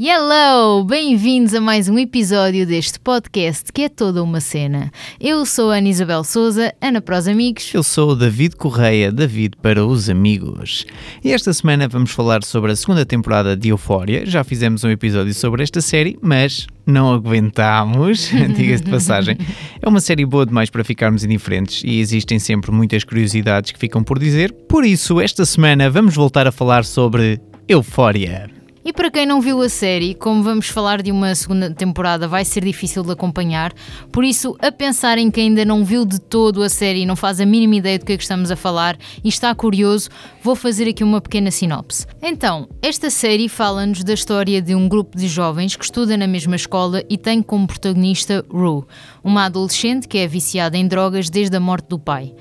Hello! Bem-vindos a mais um episódio deste podcast que é toda uma cena. Eu sou a Ana Isabel Souza, Ana para os amigos. Eu sou o David Correia, David para os amigos. E esta semana vamos falar sobre a segunda temporada de Euphoria. Já fizemos um episódio sobre esta série, mas não aguentámos, diga-se de passagem. É uma série boa demais para ficarmos indiferentes e existem sempre muitas curiosidades que ficam por dizer. Por isso, esta semana vamos voltar a falar sobre Euphoria. E para quem não viu a série, como vamos falar de uma segunda temporada, vai ser difícil de acompanhar. Por isso, a pensar em que ainda não viu de todo a série não faz a mínima ideia do que é que estamos a falar e está curioso, vou fazer aqui uma pequena sinopse. Então, esta série fala-nos da história de um grupo de jovens que estuda na mesma escola e tem como protagonista Rue, uma adolescente que é viciada em drogas desde a morte do pai.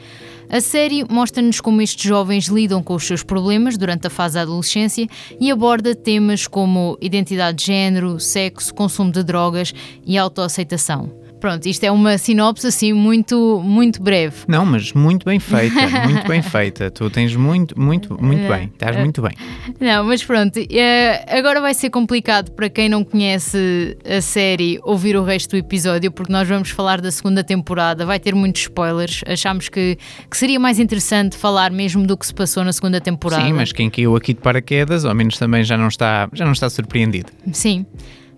A série mostra-nos como estes jovens lidam com os seus problemas durante a fase da adolescência e aborda temas como identidade de género, sexo, consumo de drogas e autoaceitação. Pronto, isto é uma sinopse assim muito, muito breve. Não, mas muito bem feita, muito bem feita. Tu tens muito, muito, muito bem, estás muito bem. Não, mas pronto, eh, agora vai ser complicado para quem não conhece a série ouvir o resto do episódio, porque nós vamos falar da segunda temporada, vai ter muitos spoilers. Achámos que, que seria mais interessante falar mesmo do que se passou na segunda temporada. Sim, mas quem caiu aqui de paraquedas, ao menos também já não está, já não está surpreendido. Sim.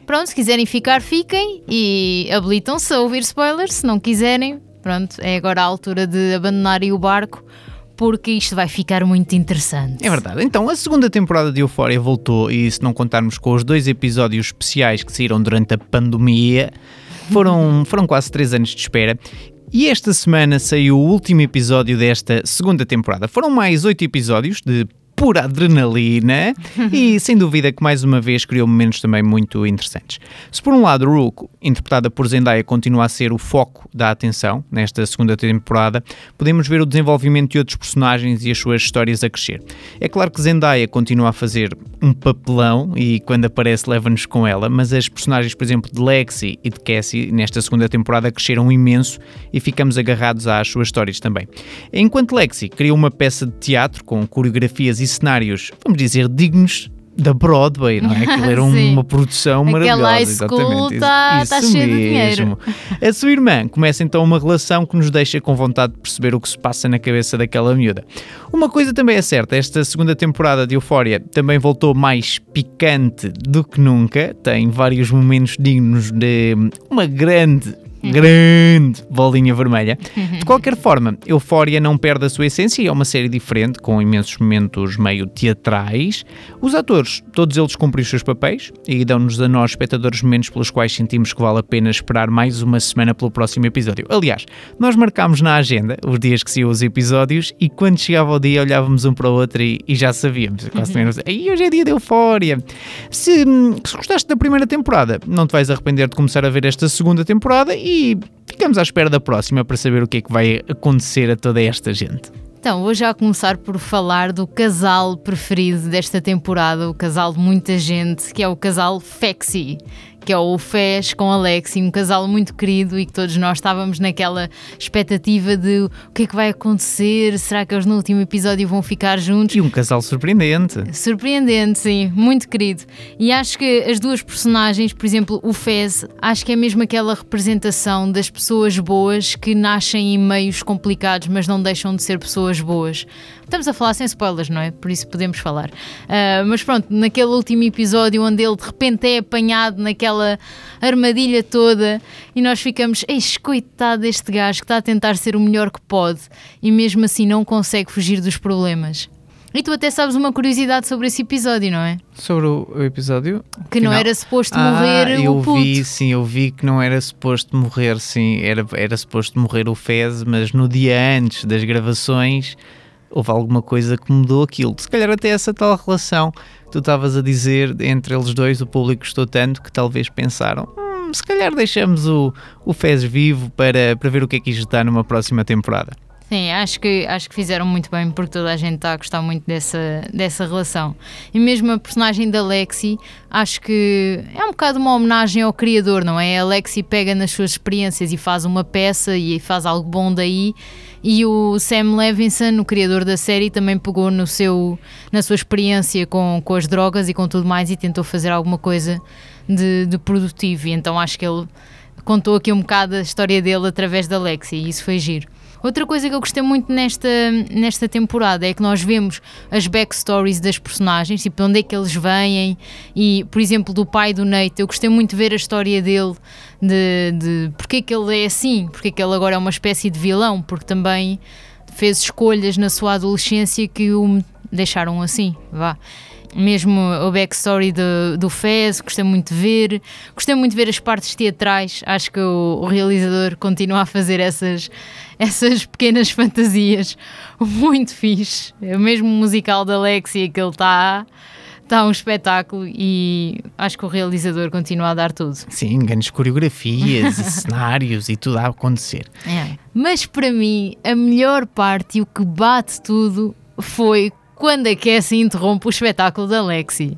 Pronto, se quiserem ficar, fiquem e habilitam-se a ouvir spoilers. Se não quiserem, pronto, é agora a altura de abandonarem o barco porque isto vai ficar muito interessante. É verdade. Então, a segunda temporada de Euphoria voltou e se não contarmos com os dois episódios especiais que saíram durante a pandemia, foram, foram quase três anos de espera. E esta semana saiu o último episódio desta segunda temporada. Foram mais oito episódios de pura adrenalina e sem dúvida que mais uma vez criou momentos também muito interessantes. Se por um lado Rook, interpretada por Zendaya, continua a ser o foco da atenção nesta segunda temporada, podemos ver o desenvolvimento de outros personagens e as suas histórias a crescer. É claro que Zendaya continua a fazer um papelão e quando aparece leva-nos com ela, mas as personagens, por exemplo, de Lexi e de Cassie nesta segunda temporada cresceram imenso e ficamos agarrados às suas histórias também. Enquanto Lexi criou uma peça de teatro com coreografias e cenários, vamos dizer, dignos da Broadway, não é? Aquilo era uma produção maravilhosa. Aquela school está tá cheia de dinheiro. A sua irmã começa então uma relação que nos deixa com vontade de perceber o que se passa na cabeça daquela miúda. Uma coisa também é certa, esta segunda temporada de Euphoria também voltou mais picante do que nunca, tem vários momentos dignos de uma grande grande bolinha vermelha. De qualquer forma, Euphoria não perde a sua essência e é uma série diferente, com imensos momentos meio teatrais. Os atores, todos eles cumprem os seus papéis e dão-nos a nós, espectadores, momentos pelos quais sentimos que vale a pena esperar mais uma semana pelo próximo episódio. Aliás, nós marcámos na agenda os dias que saíam os episódios e quando chegava o dia olhávamos um para o outro e, e já sabíamos. Quase e hoje é dia de Euphoria. Se, se gostaste da primeira temporada, não te vais arrepender de começar a ver esta segunda temporada e ficamos à espera da próxima para saber o que é que vai acontecer a toda esta gente. Então, vou já começar por falar do casal preferido desta temporada, o casal de muita gente, que é o casal Fexy que é o Fez com Alexi, um casal muito querido e que todos nós estávamos naquela expectativa de o que é que vai acontecer, será que eles no último episódio vão ficar juntos? E um casal surpreendente. Surpreendente, sim, muito querido. E acho que as duas personagens, por exemplo, o Fez, acho que é mesmo aquela representação das pessoas boas que nascem em meios complicados, mas não deixam de ser pessoas boas. Estamos a falar sem spoilers, não é? Por isso podemos falar. Uh, mas pronto, naquele último episódio onde ele de repente é apanhado naquela armadilha toda e nós ficamos, eis, coitado deste gajo que está a tentar ser o melhor que pode e mesmo assim não consegue fugir dos problemas. E tu até sabes uma curiosidade sobre esse episódio, não é? Sobre o episódio? Que Final. não era suposto ah, morrer eu o puto. vi, sim, eu vi que não era suposto morrer, sim, era, era suposto morrer o Fez, mas no dia antes das gravações houve alguma coisa que mudou aquilo. Se calhar até essa tal relação que tu estavas a dizer entre eles dois, o público gostou tanto que talvez pensaram. Hum, se calhar deixamos o, o Fez vivo para, para ver o que é que isto dá numa próxima temporada. Sim, acho que, acho que fizeram muito bem porque toda a gente está a gostar muito dessa, dessa relação. E mesmo a personagem da Lexi, acho que é um bocado uma homenagem ao criador, não é? A Lexi pega nas suas experiências e faz uma peça e faz algo bom daí. E o Sam Levinson, o criador da série, também pegou no seu, na sua experiência com, com as drogas e com tudo mais e tentou fazer alguma coisa de, de produtivo. E então acho que ele contou aqui um bocado a história dele através da Lexi e isso foi giro. Outra coisa que eu gostei muito nesta, nesta temporada é que nós vemos as backstories das personagens, tipo, onde é que eles vêm e, por exemplo, do pai do Nate, eu gostei muito de ver a história dele, de, de porque é que ele é assim, porque é que ele agora é uma espécie de vilão, porque também fez escolhas na sua adolescência que o deixaram assim, vá mesmo o backstory do, do Fez, gostei muito de ver. Gostei muito de ver as partes teatrais. Acho que o, o realizador continua a fazer essas, essas pequenas fantasias muito fixe. É o mesmo musical da Alexia que ele está está um espetáculo e acho que o realizador continua a dar tudo. Sim, grandes coreografias e cenários e tudo a acontecer. É. Mas para mim, a melhor parte e o que bate tudo foi quando é que é se interrompe o espetáculo da Lexi.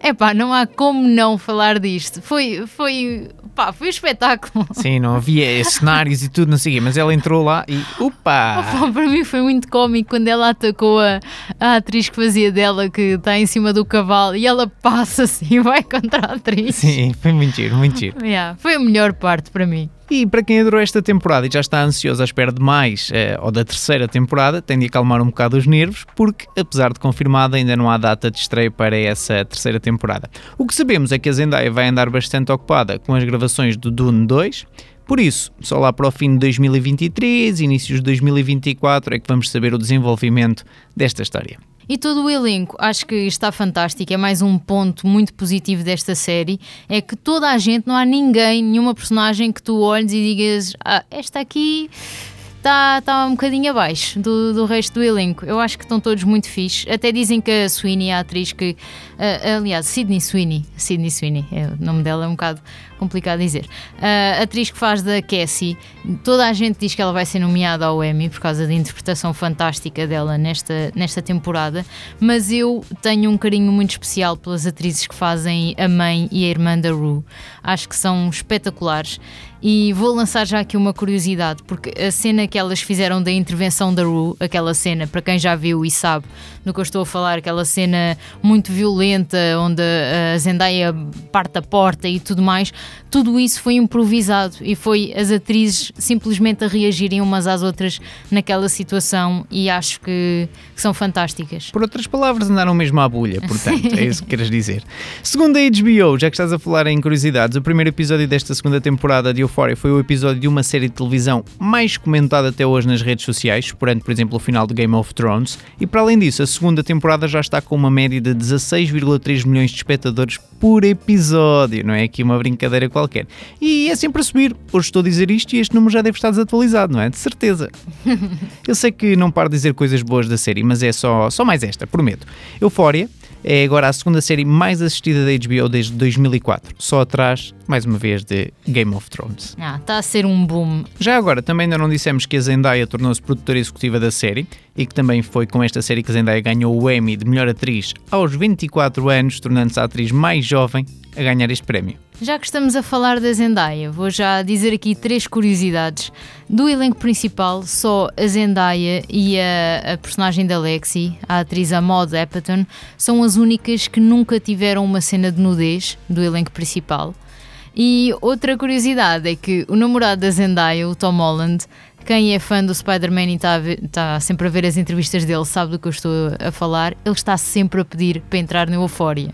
É pá, não há como não falar disto. Foi, foi, pá, foi um espetáculo. Sim, não havia cenários e tudo, não sei mas ela entrou lá e upa! Opa, para mim foi muito cómico quando ela atacou a, a atriz que fazia dela, que está em cima do cavalo, e ela passa-se e vai contra a atriz. Sim, foi muito giro, muito giro. Yeah, foi a melhor parte para mim. E para quem adorou esta temporada e já está ansioso à espera de mais, eh, ou da terceira temporada, tem de acalmar um bocado os nervos, porque, apesar de confirmada, ainda não há data de estreia para essa terceira temporada. O que sabemos é que a Zendaya vai andar bastante ocupada com as gravações do Dune 2, por isso, só lá para o fim de 2023, inícios de 2024, é que vamos saber o desenvolvimento desta história. E todo o elenco acho que está fantástico. É mais um ponto muito positivo desta série. É que toda a gente, não há ninguém, nenhuma personagem que tu olhes e digas: ah, esta aqui está tá um bocadinho abaixo do, do resto do elenco. Eu acho que estão todos muito fixe. Até dizem que a Sweeney, a atriz que. Uh, aliás, Sydney Sweeney. Sydney Sweeney, é, o nome dela é um bocado complicado dizer. A atriz que faz da Cassie, toda a gente diz que ela vai ser nomeada ao Emmy por causa da interpretação fantástica dela nesta, nesta temporada, mas eu tenho um carinho muito especial pelas atrizes que fazem a mãe e a irmã da Rue. Acho que são espetaculares. E vou lançar já aqui uma curiosidade, porque a cena que elas fizeram da intervenção da Rue, aquela cena, para quem já viu e sabe do que eu estou a falar, aquela cena muito violenta, onde a Zendaya parte a porta e tudo mais, tudo isso foi improvisado e foi as atrizes simplesmente a reagirem umas às outras naquela situação e acho que, que são fantásticas. Por outras palavras, andaram mesmo à bulha, portanto, é isso que queres dizer. Segundo a HBO, já que estás a falar em curiosidades, o primeiro episódio desta segunda temporada de Euphoria foi o episódio de uma série de televisão mais comentada até hoje nas redes sociais, superando, por exemplo, o final de Game of Thrones, e para além disso, a segunda temporada já está com uma média de 16,3 milhões de espectadores por episódio, não é aqui uma brincadeira qualquer. E é sempre a subir. Hoje estou a dizer isto e este número já deve estar desatualizado, não é? De certeza. Eu sei que não paro de dizer coisas boas da série, mas é só, só mais esta, prometo. Eufória é agora a segunda série mais assistida da HBO desde 2004, só atrás, mais uma vez, de Game of Thrones. Ah, está a ser um boom. Já agora, também ainda não dissemos que a Zendaya tornou-se produtora executiva da série e que também foi com esta série que a Zendaya ganhou o Emmy de melhor atriz aos 24 anos, tornando-se a atriz mais jovem a ganhar este prémio. Já que estamos a falar da Zendaya, vou já dizer aqui três curiosidades. Do elenco principal, só a Zendaya e a, a personagem da Lexi, a atriz Maud Apatow, são as únicas que nunca tiveram uma cena de nudez do elenco principal. E outra curiosidade é que o namorado da Zendaya, o Tom Holland, quem é fã do Spider-Man e está, está, sempre a ver as entrevistas dele, sabe do que eu estou a falar, ele está sempre a pedir para entrar na Euphoria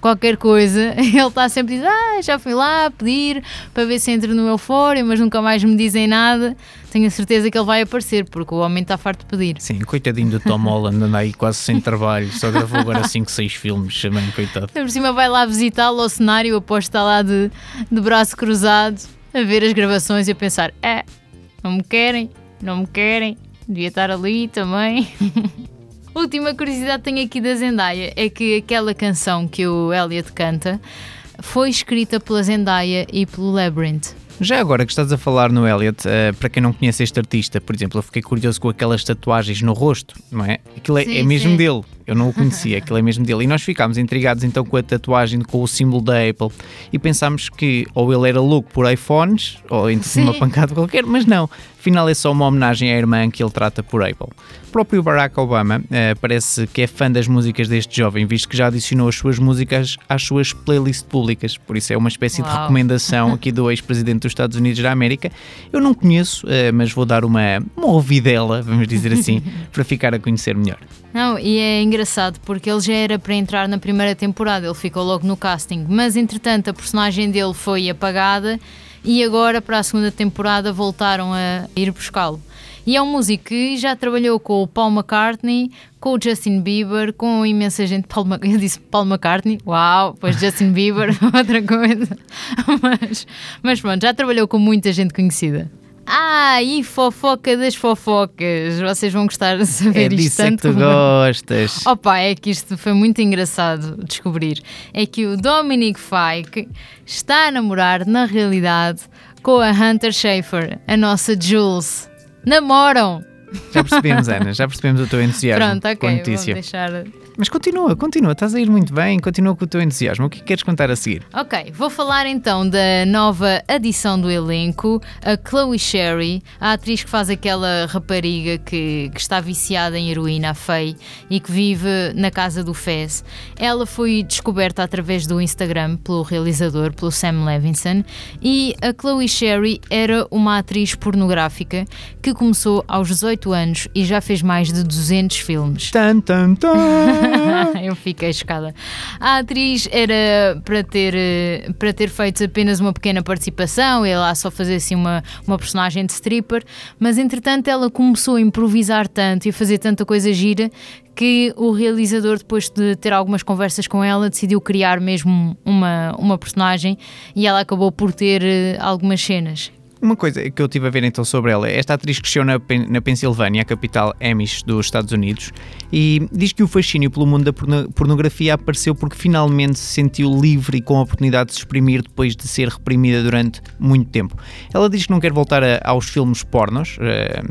qualquer coisa, ele está sempre a dizer: Ah, já fui lá pedir para ver se entro no Eufória, mas nunca mais me dizem nada. Tenho a certeza que ele vai aparecer, porque o homem está farto de pedir. Sim, coitadinho do Tom Holland, anda aí quase sem trabalho, só gravou agora 5, 6 filmes, também, coitado. Por cima vai lá visitá-lo ao cenário, aposto está lá de, de braço cruzado, a ver as gravações e a pensar: É, não me querem, não me querem, devia estar ali também. Última curiosidade que tenho aqui da Zendaya é que aquela canção que o Elliot canta foi escrita pela Zendaya e pelo Labyrinth. Já agora que estás a falar no Elliot, uh, para quem não conhece este artista, por exemplo, eu fiquei curioso com aquelas tatuagens no rosto, não é? Aquilo é, Sim, é mesmo sim. dele. Eu não o conhecia, aquilo é mesmo dele. E nós ficámos intrigados então com a tatuagem, com o símbolo da Apple e pensámos que ou ele era louco por iPhones ou entre Sim. uma pancada qualquer, mas não. Afinal é só uma homenagem à irmã que ele trata por Apple. O próprio Barack Obama eh, parece que é fã das músicas deste jovem, visto que já adicionou as suas músicas às suas playlists públicas. Por isso é uma espécie de Uau. recomendação aqui do ex-presidente dos Estados Unidos da América. Eu não conheço, eh, mas vou dar uma, uma ouvidela, vamos dizer assim, para ficar a conhecer melhor. Não, e é engraçado porque ele já era para entrar na primeira temporada, ele ficou logo no casting, mas entretanto a personagem dele foi apagada e agora para a segunda temporada voltaram a ir buscá-lo. E é um músico que já trabalhou com o Paul McCartney, com o Justin Bieber, com imensa gente. Paul, eu disse Paul McCartney, uau, pois Justin Bieber, outra coisa. Mas, mas pronto, já trabalhou com muita gente conhecida. Ah, e fofoca das fofocas. Vocês vão gostar de É saber isto disso é que tanto tu como gostas. Opa, é que isto foi muito engraçado descobrir. É que o Dominic Fike está a namorar, na realidade, com a Hunter Schafer, a nossa Jules. Namoram! Já percebemos, Ana, já percebemos o teu entusiasmo Pronto, com a notícia. deixar. Mas continua, continua, estás a ir muito bem, continua com o teu entusiasmo. O que é que queres contar a seguir? Ok, vou falar então da nova adição do elenco, a Chloe Sherry, a atriz que faz aquela rapariga que, que está viciada em heroína, a Faye, e que vive na casa do Fez. Ela foi descoberta através do Instagram pelo realizador, pelo Sam Levinson, e a Chloe Sherry era uma atriz pornográfica que começou aos 18 anos e já fez mais de 200 filmes. Tan, tan, tan. Eu fiquei chocada. A atriz era para ter, eh, para ter feito apenas uma pequena participação, e lá só fazer assim uma, uma personagem de stripper, mas entretanto ela começou a improvisar tanto e a fazer tanta coisa gira que o realizador, depois de ter algumas conversas com ela, decidiu criar mesmo uma, uma personagem e ela acabou por ter eh, algumas cenas. Uma coisa que eu tive a ver então sobre ela, esta atriz cresceu na, Pen- na Pensilvânia, a capital Amish dos Estados Unidos, e diz que o fascínio pelo mundo da porno- pornografia apareceu porque finalmente se sentiu livre e com a oportunidade de se exprimir depois de ser reprimida durante muito tempo. Ela diz que não quer voltar a- aos filmes pornos, eh,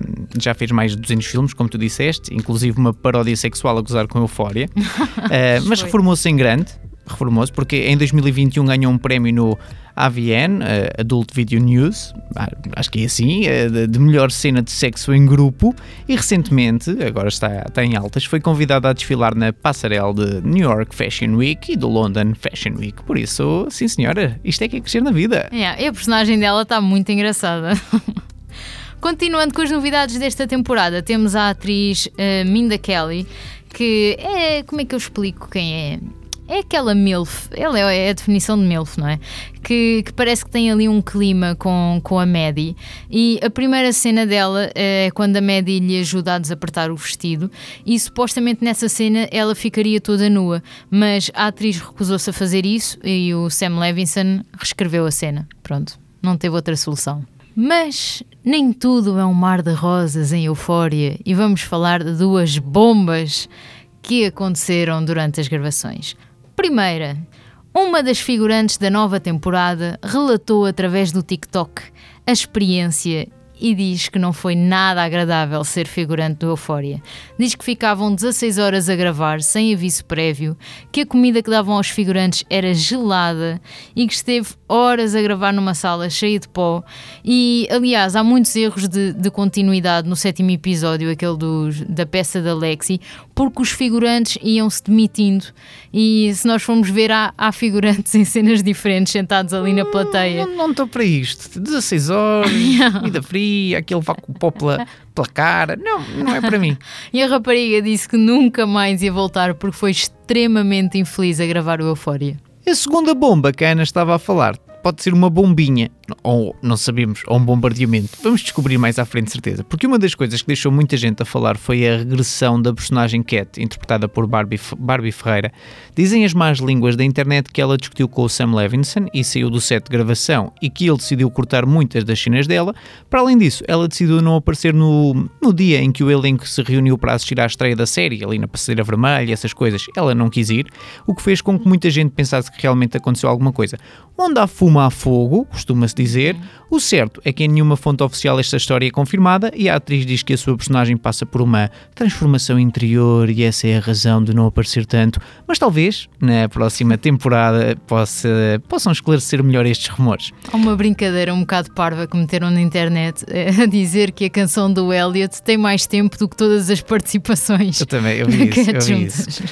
já fez mais de 200 filmes, como tu disseste, inclusive uma paródia sexual a gozar com eufória, Eh, mas reformou-se em grande, reformou-se, porque em 2021 ganhou um prémio no AVN, eh, Adult Video News, ah, acho que é assim, eh, de, melhor cena de sexo em grupo, e recentemente, agora está, está em altas, foi convidada a desfilar na passarela de New York Fashion Week e do London Fashion Week. Por isso, sim senhora, isto é que é crescer na vida. Yeah, e a personagem dela está muito engraçada. Continuando com as novidades desta temporada, temos a atriz eh, Minda Kelly, que é. Como é que eu explico quem é? É aquela MILF, ela é é a definição de MILF, não é? Que, que parece que tem ali um clima com, com a Maddie. E a primeira cena dela é quando a Maddie lhe ajuda a desapertar o vestido. E supostamente nessa cena ela ficaria toda nua. Mas a atriz recusou-se a fazer isso e o Sam Levinson reescreveu a cena. Pronto, não teve outra solução. Mas nem tudo é um mar de rosas em Eufória e vamos falar de duas bombas que aconteceram durante as gravações. Primeira, uma das figurantes da nova temporada relatou através do TikTok a experiência e diz que não foi nada agradável ser figurante do Eufória. Diz que ficavam 16 horas a gravar sem aviso prévio, que a comida que davam aos figurantes era gelada e que esteve horas a gravar numa sala cheia de pó. E, aliás, há muitos erros de, de continuidade no sétimo episódio, aquele dos, da peça da Lexi, porque os figurantes iam-se demitindo. E se nós formos ver, há, há figurantes em cenas diferentes sentados ali na plateia. Não não estou para isto. 16 horas, vida fria, aquele vá com o pó pela, pela cara. Não, não é para mim. E a rapariga disse que nunca mais ia voltar porque foi extremamente infeliz a gravar o Eufória. A segunda bomba que a Ana estava a falar pode ser uma bombinha, ou não sabemos, ou um bombardeamento. Vamos descobrir mais à frente, certeza. Porque uma das coisas que deixou muita gente a falar foi a regressão da personagem Cat, interpretada por Barbie, Barbie Ferreira. Dizem as más línguas da internet que ela discutiu com o Sam Levinson e saiu do set de gravação e que ele decidiu cortar muitas das cenas dela. Para além disso, ela decidiu não aparecer no, no dia em que o elenco se reuniu para assistir à estreia da série, ali na Passadeira Vermelha, essas coisas. Ela não quis ir, o que fez com que muita gente pensasse que realmente aconteceu alguma coisa. Onde há fumo há fogo, costuma-se dizer. O certo é que em nenhuma fonte oficial esta história é confirmada e a atriz diz que a sua personagem passa por uma transformação interior e essa é a razão de não aparecer tanto. Mas talvez na próxima temporada possa, possam esclarecer melhor estes rumores. Há uma brincadeira um bocado parva que meteram na internet eh, a dizer que a canção do Elliot tem mais tempo do que todas as participações. Eu também, eu vi isso. Eu vi isso.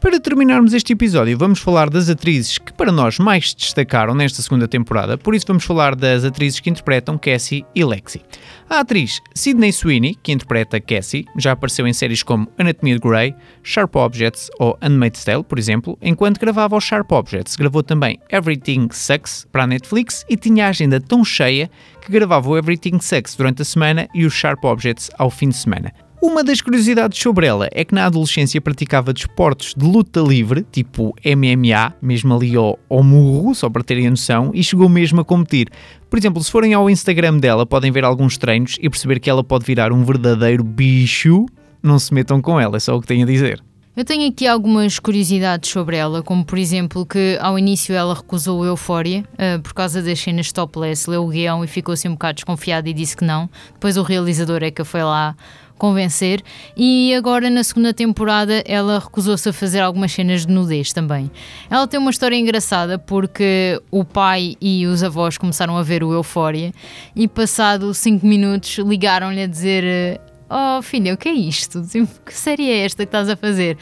Para terminarmos este episódio, vamos falar das atrizes que para nós mais se destacaram nesta segunda temporada, por isso vamos falar das atrizes que interpretam Cassie e Lexi. A atriz Sydney Sweeney, que interpreta Cassie, já apareceu em séries como Anatomia de Grey, Sharp Objects ou Unmade Tale, por exemplo, enquanto gravava os Sharp Objects, gravou também Everything Sucks para a Netflix e tinha a agenda tão cheia que gravava o Everything Sucks durante a semana e os Sharp Objects ao fim de semana. Uma das curiosidades sobre ela é que na adolescência praticava desportos de luta livre, tipo MMA, mesmo ali ao, ao murro, só para terem a noção, e chegou mesmo a competir. Por exemplo, se forem ao Instagram dela, podem ver alguns treinos e perceber que ela pode virar um verdadeiro bicho. Não se metam com ela, é só o que tenho a dizer. Eu tenho aqui algumas curiosidades sobre ela, como por exemplo que ao início ela recusou Eufória uh, por causa das cenas topless, leu o guião e ficou assim um bocado desconfiada e disse que não. Depois o realizador é que foi lá convencer. E agora na segunda temporada ela recusou-se a fazer algumas cenas de nudez também. Ela tem uma história engraçada porque o pai e os avós começaram a ver o Eufória e passado 5 minutos ligaram-lhe a dizer: Oh filha, o que é isto? Tipo, que série é esta que estás a fazer?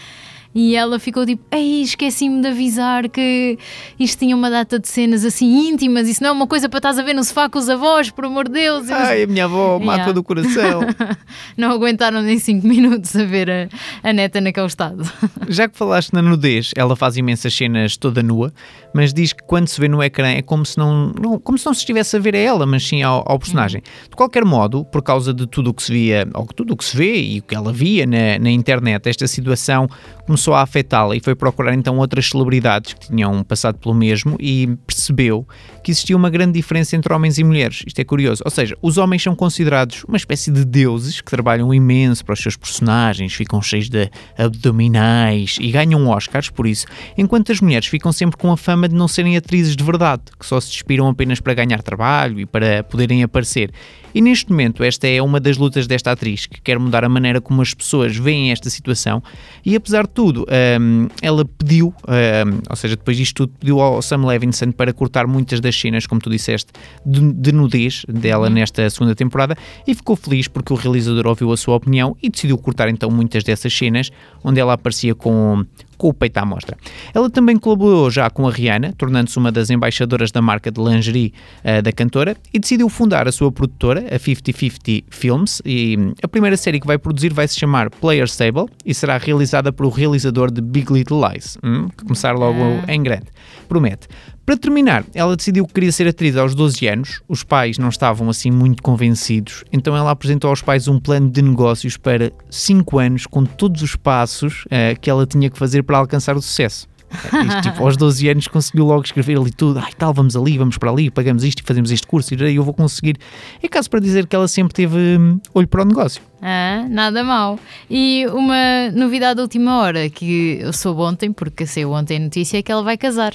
E ela ficou tipo, ei, esqueci-me de avisar que isto tinha uma data de cenas assim íntimas, isso não é uma coisa para estás a ver no sofá com os avós, por amor de Deus. Ai, a minha avó yeah. mata do coração. não aguentaram nem 5 minutos a ver a, a neta naquele estado. Já que falaste na nudez, ela faz imensas cenas toda nua, mas diz que quando se vê no ecrã é como se não, não como se não se estivesse a ver a ela, mas sim ao, ao personagem. Uhum. De qualquer modo, por causa de tudo o que se via, ou tudo o que se vê e o que ela via na, na internet, esta situação começou a afetá-la e foi procurar então outras celebridades que tinham passado pelo mesmo e percebeu que existia uma grande diferença entre homens e mulheres. Isto é curioso. Ou seja, os homens são considerados uma espécie de deuses que trabalham imenso para os seus personagens, ficam cheios de abdominais e ganham Oscars por isso, enquanto as mulheres ficam sempre com a fama de não serem atrizes de verdade, que só se despiram apenas para ganhar trabalho e para poderem aparecer. E neste momento, esta é uma das lutas desta atriz, que quer mudar a maneira como as pessoas veem esta situação. E apesar de tudo, um, ela pediu, um, ou seja, depois disto tudo, pediu ao Sam Levinson para cortar muitas das cenas, como tu disseste, de, de nudez dela uhum. nesta segunda temporada e ficou feliz porque o realizador ouviu a sua opinião e decidiu cortar então muitas dessas cenas onde ela aparecia com, com o peito à mostra. Ela também colaborou já com a Rihanna, tornando-se uma das embaixadoras da marca de lingerie uh, da cantora e decidiu fundar a sua produtora, a 50-50 Films, e a primeira série que vai produzir vai se chamar Player Stable e será realizada pelo realizador de Big Little Lies, hum, começar logo ah. em grande. Promete. Para terminar, ela decidiu que queria ser atriz aos 12 anos, os pais não estavam assim muito convencidos, então ela apresentou aos pais um plano de negócios para 5 anos, com todos os passos uh, que ela tinha que fazer para alcançar o sucesso. Isto, tipo, aos 12 anos conseguiu logo escrever ali tudo, ai tal, vamos ali, vamos para ali, pagamos isto e fazemos este curso e eu vou conseguir. É caso para dizer que ela sempre teve hum, olho para o negócio. Ah, nada mal. E uma novidade da última hora que eu soube ontem, porque saiu ontem a notícia, é que ela vai casar.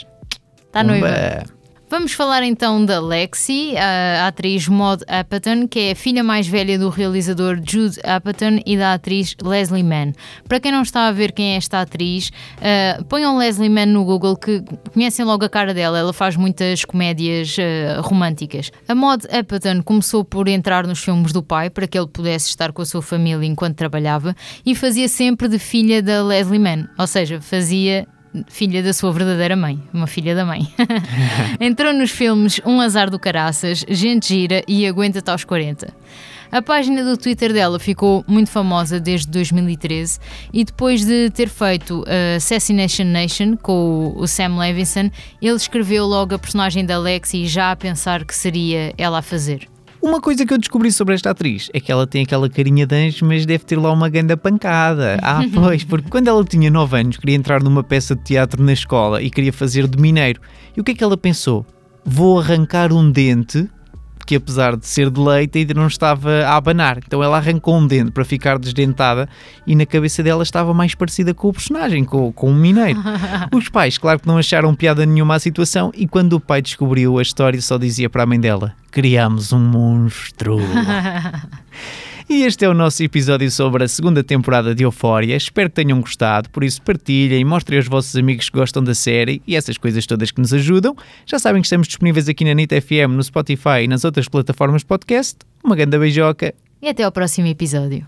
Está noiva. Vamos falar então da Lexi, a atriz Maud Apatow, que é a filha mais velha do realizador Jude Apatow e da atriz Leslie Mann. Para quem não está a ver quem é esta atriz, uh, ponham Leslie Mann no Google que conhecem logo a cara dela. Ela faz muitas comédias uh, românticas. A Maud Apatow começou por entrar nos filmes do pai para que ele pudesse estar com a sua família enquanto trabalhava e fazia sempre de filha da Leslie Mann, ou seja, fazia filha da sua verdadeira mãe, uma filha da mãe. Entrou nos filmes Um Azar do Caraças, Gente Gira e Aguenta-te aos 40. A página do Twitter dela ficou muito famosa desde 2013 e depois de ter feito a Assassination Nation com o Sam Levinson, ele escreveu logo a personagem da Lexi já a pensar que seria ela a fazer. Uma coisa que eu descobri sobre esta atriz é que ela tem aquela carinha de anjo, mas deve ter lá uma ganda pancada. Ah, pois, porque quando ela tinha 9 anos queria entrar numa peça de teatro na escola e queria fazer de mineiro. E o que é que ela pensou? Vou arrancar um dente que apesar de ser de leite ainda não estava a abanar. Então ela arrancou um dente para ficar desdentada e na cabeça dela estava mais parecida com o personagem, com, com o mineiro. Os pais, claro que não acharam piada nenhuma à situação e quando o pai descobriu a história só dizia para a mãe dela: Criamos um monstro. E este é o nosso episódio sobre a segunda temporada de Eufória. Espero que tenham gostado, por isso partilhem, mostrem aos vossos amigos que gostam da série e essas coisas todas que nos ajudam. Já sabem que estamos disponíveis aqui na NIT FM, no Spotify e nas outras plataformas podcast. Uma grande beijoca E até ao próximo episódio.